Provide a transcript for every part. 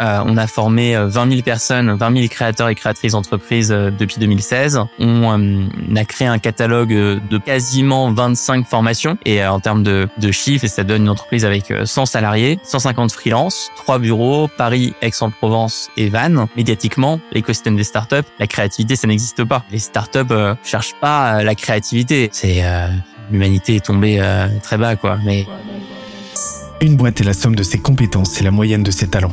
Euh, on a formé 20 000 personnes, 20 000 créateurs et créatrices d'entreprises depuis 2016. On, a créé un catalogue de quasiment 25 formations et en termes de, de chiffres, ça donne une entreprise avec 100 salariés, 150 freelances, 3 bureaux, Paris, Aix-en-Provence et Vannes. Médiatiquement, l'écosystème des startups, la créativité, ça n'existe pas. Les startups euh, cherchent pas la créativité. C'est l'humanité est tombée très bas, quoi. Mais une boîte est la somme de ses compétences et la moyenne de ses talents.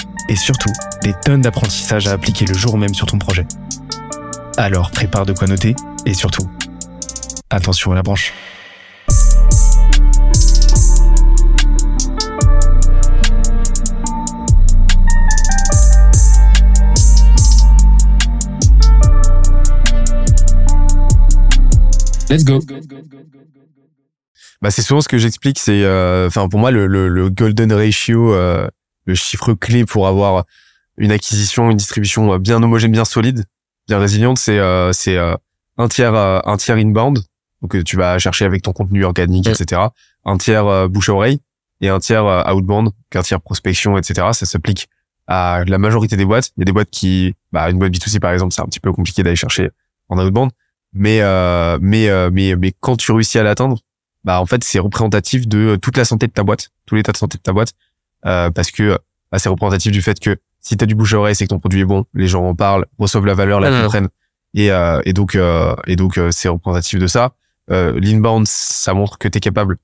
et surtout des tonnes d'apprentissages à appliquer le jour même sur ton projet. Alors prépare de quoi noter et surtout, attention à la branche. Let's go bah c'est souvent ce que j'explique c'est euh, enfin pour moi le, le, le golden ratio euh, le chiffre clé pour avoir une acquisition une distribution bien homogène bien solide bien résiliente c'est euh, c'est un tiers un tiers inbound. Donc tu vas chercher avec ton contenu organique etc un tiers bouche à oreille et un tiers outbound un tiers prospection etc ça s'applique à la majorité des boîtes. Il y a des boîtes qui bah une boîte B2C par exemple c'est un petit peu compliqué d'aller chercher en outbound. Mais mais mais mais quand tu réussis à l'atteindre bah en fait c'est représentatif de euh, toute la santé de ta boîte, tout l'état de santé de ta boîte, euh, parce que bah, c'est représentatif du fait que si tu as du bouche à oreille, c'est que ton produit est bon, les gens en parlent, reçoivent la valeur, la comprennent, et, euh, et donc euh, et donc euh, c'est représentatif de ça. Euh, L'inbound, ça montre que tu es capable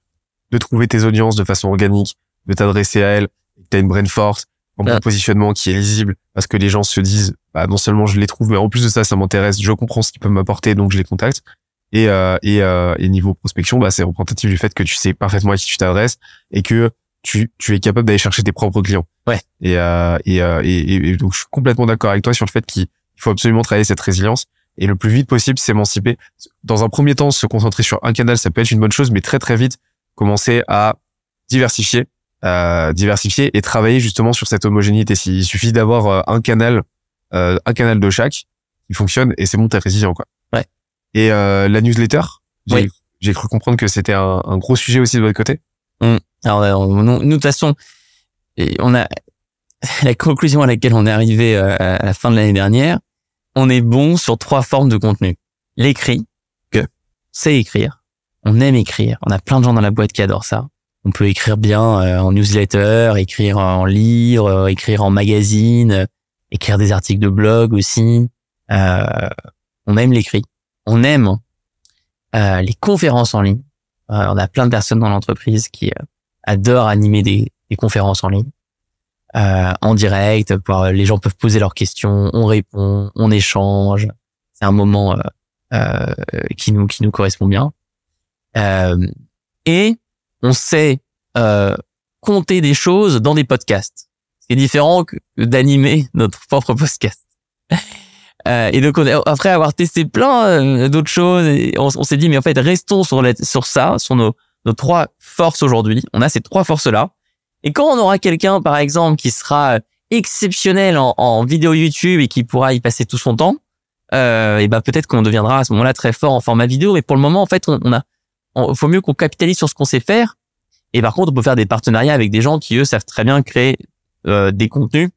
de trouver tes audiences de façon organique, de t'adresser à elles, que tu as une brain force, un bon positionnement qui est lisible, parce que les gens se disent, bah, non seulement je les trouve, mais en plus de ça, ça m'intéresse, je comprends ce qu'ils peuvent m'apporter, donc je les contacte. Et, euh, et, euh, et niveau prospection, bah, c'est représentatif du fait que tu sais parfaitement à qui tu t'adresses et que tu, tu es capable d'aller chercher tes propres clients. Ouais. Et, euh, et, euh, et, et, donc je suis complètement d'accord avec toi sur le fait qu'il faut absolument travailler cette résilience et le plus vite possible s'émanciper. Dans un premier temps, se concentrer sur un canal, ça peut être une bonne chose, mais très très vite commencer à diversifier, euh, diversifier et travailler justement sur cette homogénéité. Il suffit d'avoir euh, un canal, euh, un canal de chaque qui fonctionne et c'est bon, t'es résilient quoi. Et euh, la newsletter, j'ai cru comprendre que c'était un, un, gros sujet aussi de votre côté. Mmh. Alors, nous, de toute façon, on a la conclusion à laquelle on est arrivé euh, à la fin de l'année dernière. On est bon sur trois formes de contenu. L'écrit, que c'est écrire. On aime écrire. On a plein de gens dans la boîte qui adorent ça. On peut écrire bien euh, en newsletter, écrire en livre, écrire en magazine, écrire des articles de blog aussi. Euh, on aime l'écrit on aime euh, les conférences en ligne. Euh, on a plein de personnes dans l'entreprise qui euh, adorent animer des, conférences en ligne, en direct. Les gens peuvent poser leurs questions, on répond, on échange. C'est un moment qui nous qui nous correspond bien. et on sait compter des choses dans des podcasts. C'est différent que d'animer notre propre podcast. Euh, et donc après avoir testé plein euh, d'autres choses, on, s'est dit mais en fait restons sur sur ça, sur nos nos trois forces aujourd'hui. On a ces trois forces là. Et quand on aura quelqu'un par exemple qui sera exceptionnel en, vidéo YouTube et qui pourra y passer tout son temps, euh, et ben peut-être qu'on deviendra à ce moment-là très fort en format vidéo. Mais pour le moment en fait on, on a, faut mieux qu'on capitalise sur ce qu'on sait faire. Et par contre on peut faire des partenariats avec des gens qui eux savent très bien créer euh, des contenus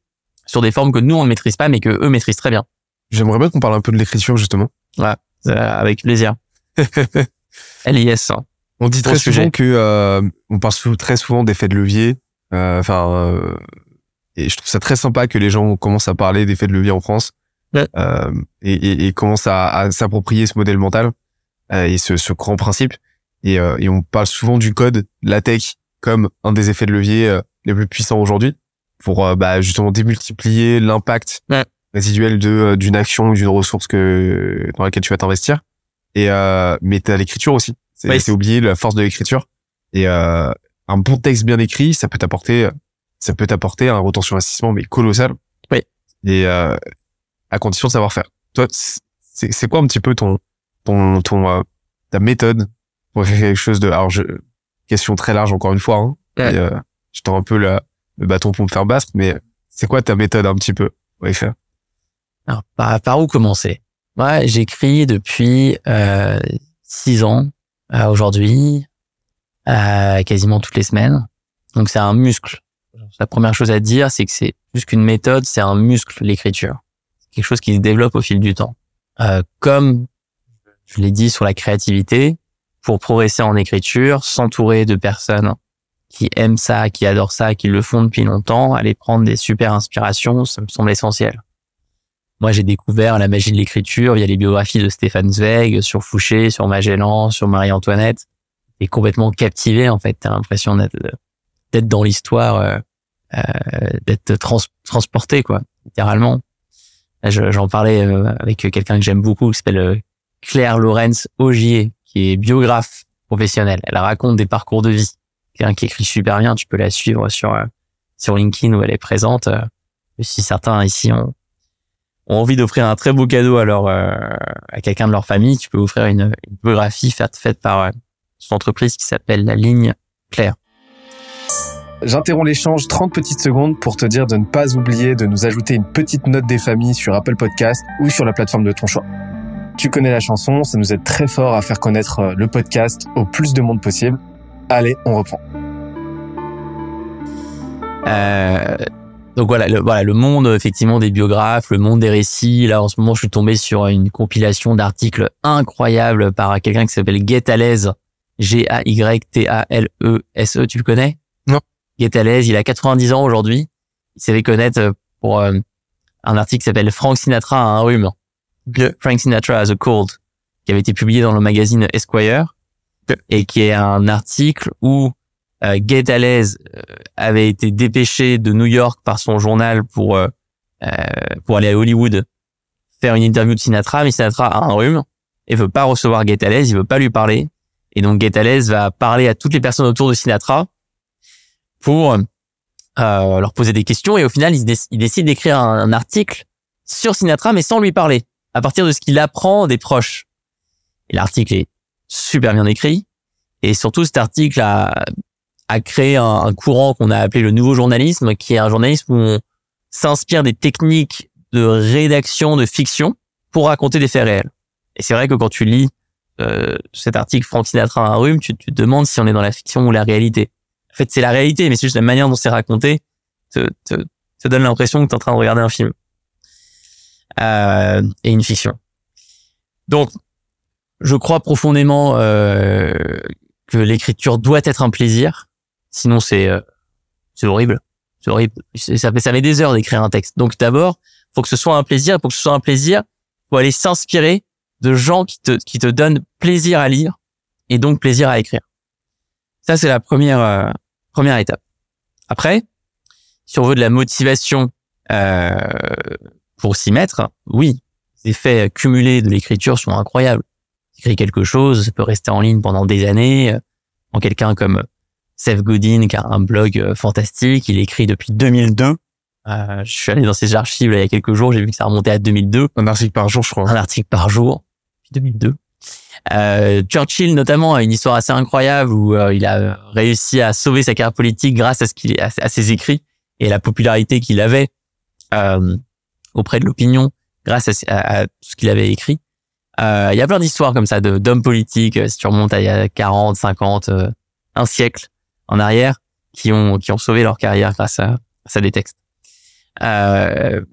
sur des formes que nous on ne maîtrise pas mais que eux maîtrisent très bien. J'aimerais bien qu'on parle un peu de l'écriture justement. Ouais, euh, avec plaisir. LIS. Hein. On dit très souvent que euh, on parle très souvent d'effets de levier. Euh, enfin, euh, et je trouve ça très sympa que les gens commencent à parler d'effets de levier en France ouais. euh, et, et, et, commencent à, à s'approprier ce modèle mental euh, et ce, ce, grand principe. Et, et, on parle souvent du code, la tech, comme un des effets de levier les plus puissants aujourd'hui pour bah, justement démultiplier l'impact ouais résiduel de euh, d'une action ou d'une ressource que dans laquelle tu vas t'investir. Et euh, mais t'as l'écriture aussi. C'est oui. oublier la force de l'écriture. Et euh, un bon texte bien écrit, ça peut t'apporter ça peut t'apporter un retour sur investissement mais colossal. Oui. et euh, à condition de savoir faire. Toi, c'est c'est quoi un petit peu ton ton ton euh, ta méthode pour faire quelque chose de alors je question très large encore une fois hein, Ouais. et, euh, je tends un peu le, le bâton pour me faire battre mais c'est quoi ta méthode un petit peu faire Alors, par, par où commencer? Moi, j'écris depuis euh, six ans euh, aujourd'hui, euh, quasiment toutes les semaines. Donc, c'est un muscle. La première chose à dire, c'est que c'est plus qu'une méthode, c'est un muscle, l'écriture. C'est quelque chose qui se développe au fil du temps. Euh, comme je l'ai dit sur la créativité, pour progresser en écriture, s'entourer de personnes qui aiment ça, qui adorent ça, qui le font depuis longtemps, aller prendre des super inspirations, ça me semble essentiel. Moi, j'ai découvert la magie de l'écriture via les biographies de Stéphane Zweig, sur Fouché, sur Magellan, sur Marie-Antoinette. Et complètement captivé, en fait. T'as l'impression d'être, d'être dans l'histoire, euh, euh, d'être trans- transporté, quoi, littéralement. J'en parlais euh, avec quelqu'un que j'aime beaucoup, qui s'appelle euh, Claire Lorenz Augier, qui est biographe professionnelle. Elle raconte des parcours de vie. Quelqu'un qui écrit super bien, tu peux la suivre sur euh, sur LinkedIn où elle est présente. Euh, si certains ici ont, ont envie d'offrir un très beau cadeau à leur euh, à quelqu'un de leur famille, tu peux offrir une, une biographie faite faite par euh, son entreprise qui s'appelle La Ligne Claire. J'interromps l'échange 30 petites secondes pour te dire de ne pas oublier de nous ajouter une petite note des familles sur Apple Podcast ou sur la plateforme de ton choix. Tu connais la chanson, ça nous aide très fort à faire connaître euh, le podcast au plus de monde possible. Allez, on reprend. Euh, donc voilà le, voilà, le monde effectivement des biographes, le monde des récits. Là, en ce moment, je suis tombé sur une compilation d'articles incroyables par quelqu'un qui s'appelle Get à l'aise. G-A-Y-T-A-L-E-S-E. Tu le connais? Non. L'aise, il a 90 ans aujourd'hui. Il s'est fait connaître pour euh, un article qui s'appelle Frank Sinatra a un rhume. Frank Sinatra has a cold, qui avait été publié dans le magazine Esquire, et qui est un article où euh, euh, avait été dépêché de New York par son journal pour euh, euh, pour aller à Hollywood faire une interview de Sinatra, mais Sinatra a un rhume et veut pas recevoir Get il veut pas lui parler, et donc Get va parler à toutes les personnes autour de Sinatra pour euh, leur poser des questions, et au final il, déc- il décide d'écrire un article sur Sinatra, mais sans lui parler, à partir de ce qu'il apprend des proches. Et l'article est super bien écrit, et surtout cet article a a créé un, courant qu'on a appelé le nouveau journalisme, qui est un journalisme où on s'inspire des techniques de rédaction de fiction pour raconter des faits réels. Et c'est vrai que quand tu lis euh, cet article Frank Sinatra un rhume, tu, tu te demandes si on est dans la fiction ou la réalité. En fait, c'est la réalité, mais c'est juste la manière dont c'est raconté te, te, te donne l'impression que tu es en train de regarder un film euh, et une fiction. Donc, je crois profondément euh, que l'écriture doit être un plaisir, sinon c'est euh, c'est horrible, c'est horrible. Ça fait ça met des heures d'écrire un texte. Donc d'abord, faut que ce soit un plaisir. Pour que ce soit un plaisir, faut aller s'inspirer de gens qui te qui te donnent plaisir à lire et donc plaisir à écrire. Ça c'est la première euh, première étape. Après, si on veut de la motivation euh, pour s'y mettre, oui, les effets cumulés de l'écriture sont incroyables. Écrire quelque chose, ça peut rester en ligne pendant des années. En quelqu'un comme Seth Godin, qui a un blog euh, fantastique, il écrit depuis 2002. Euh, je suis allé dans ses archives là, il y a quelques jours, j'ai vu que ça remontait à 2002, un article par jour je crois un article par jour, depuis 2002. Euh, Churchill notamment a une histoire assez incroyable où euh, il a réussi à sauver sa carrière politique grâce à ce qu'il à, à ses écrits et la popularité qu'il avait euh, auprès de l'opinion grâce à, à- à ce qu'il avait écrit. Euh, Il y a plein d'histoires comme ça de d'hommes politiques, si tu remontes à il y a 40, 50, euh, un siècle en arrière, qui ont qui ont sauvé leur carrière grâce à, grâce à des textes. Euh,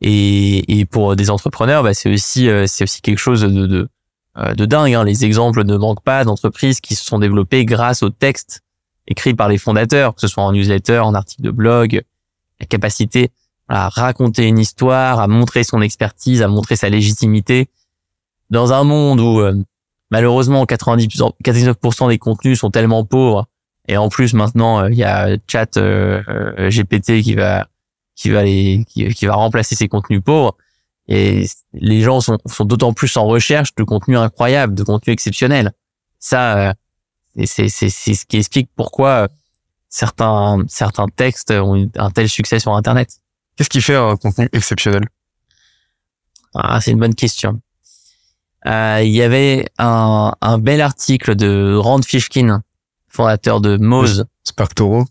et, et pour des entrepreneurs, bah, c'est aussi euh, c'est aussi quelque chose de de, euh, de dingue. hein. Les exemples ne manquent pas d'entreprises qui se sont développées grâce aux textes écrits par les fondateurs, que ce soit en newsletter, en article de blog, la capacité à raconter une histoire, à montrer son expertise, à montrer sa légitimité dans un monde où euh, malheureusement 90%, 99% des contenus sont tellement pauvres et en plus maintenant euh, il y a chat euh, euh, GPT qui va qui va les qui, qui va remplacer ces contenus pauvres et les gens sont sont d'autant plus en recherche de contenus incroyables, de contenus exceptionnels. Ça c'est c'est c'est ce qui explique pourquoi certains certains textes ont un tel succès sur internet. Qu'est-ce qui fait un contenu exceptionnel? Ah, c'est une bonne question. Euh, il y avait un, un bel article de Rand Fishkin, fondateur de Moz Spark Toro.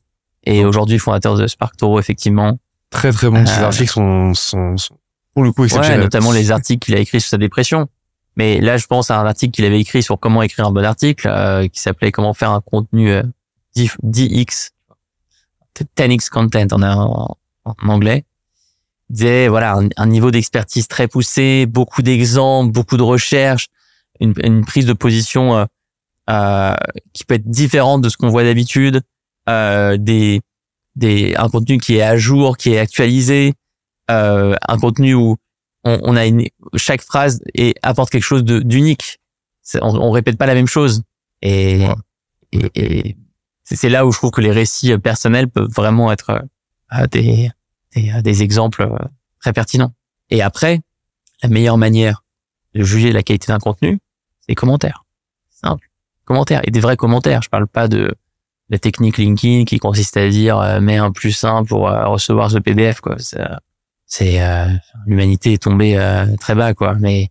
et aujourd'hui fondateur de Spark Toro, effectivement. Très très bon. Ces Euh, articles sont, sont, sont pour le coup Ouais, exceptionnels. notamment les articles qu'il a écrits sur sa dépression. Mais là, je pense à un article qu'il avait écrit sur comment écrire un bon article, euh, qui s'appelait Comment faire un contenu euh, 10 10x, 10x content en, en, en anglais. Il disait voilà un, un niveau d'expertise très poussé, beaucoup d'exemples, beaucoup de recherches, une, une prise de position euh, qui peut être différente de ce qu'on voit d'habitude, euh, des des un contenu qui est à jour, qui est actualisé, euh, un contenu où on, on a une, chaque phrase et apporte quelque chose d'unique. On, on répète pas la même chose. Et, Ouais. et, et c'est là où je trouve que les récits personnels peuvent vraiment être euh, des, des, euh, des exemples très pertinents. Et après, la meilleure manière de juger la qualité d'un contenu, c'est les commentaires. Simple. Et des vrais commentaires. Je parle pas de la technique LinkedIn qui consiste à dire euh, mets un plus un pour euh, recevoir ce PDF quoi. C'est, euh, l'humanité est tombée euh, très bas quoi. Mais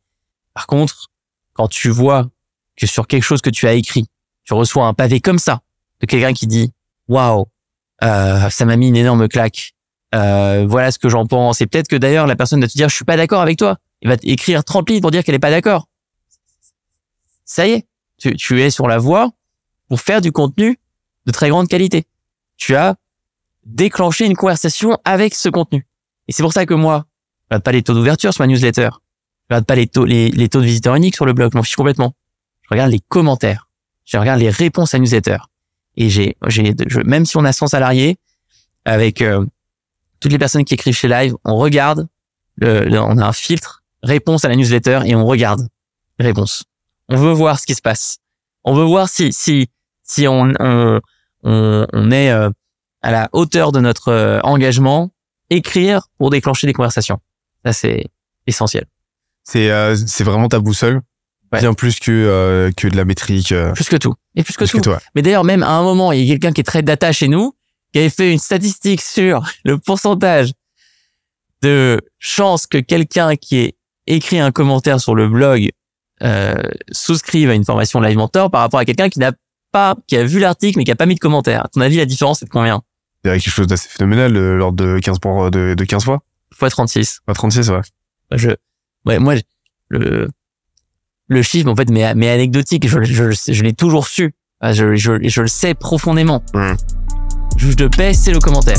par contre, quand tu vois que sur quelque chose que tu as écrit, tu reçois un pavé comme ça de quelqu'un qui dit waouh, euh, ça m'a mis une énorme claque. Voilà ce que j'en pense. Et peut-être que d'ailleurs la personne va te dire je suis pas d'accord avec toi. Il va écrire 30 lignes pour dire qu'elle est pas d'accord. Ça y est, tu, tu es sur la voie pour faire du contenu de très grande qualité. Tu as déclenché une conversation avec ce contenu. Et c'est pour ça que moi, je regarde pas les taux d'ouverture sur ma newsletter. Je regarde pas les taux, les, taux de visiteurs uniques sur le blog. Je m'en fiche complètement. Je regarde les commentaires. Je regarde les réponses à newsletter. Et j'ai, j'ai, même si on a 100 salariés, avec euh, toutes les personnes qui écrivent chez Live, on regarde, le, le- on a un filtre, réponse à la newsletter et on regarde les réponses. On veut voir ce qui se passe. On veut voir si, si, si on, on, on, on est euh, à la hauteur de notre euh, engagement, écrire pour déclencher des conversations. Ça, c'est essentiel. C'est euh, c'est vraiment ta boussole. Ouais. Bien plus que euh, que de la métrique. euh, Plus que tout. Et plus que plus tout. que toi. Mais d'ailleurs, même à un moment, il y a quelqu'un qui est très data chez nous, qui avait fait une statistique sur le pourcentage de chances que quelqu'un qui ait écrit un commentaire sur le blog euh, souscrive à une formation Live Mentor par rapport à quelqu'un qui n'a pas, qui a vu l'article mais qui a pas mis de commentaire. À ton avis, la différence c'est de combien? Il y a quelque chose d'assez phénoménal, euh, l'ordre de 15 pour, de, de 15 fois. Fois 36. Pas 36, ouais. Je, ouais, moi, je- le, le chiffre, en fait, mais, mais anecdotique, je, je, je l'ai toujours su. Ah, Je, je, je le sais profondément. Hmm. Juge de paix, c'est le commentaire.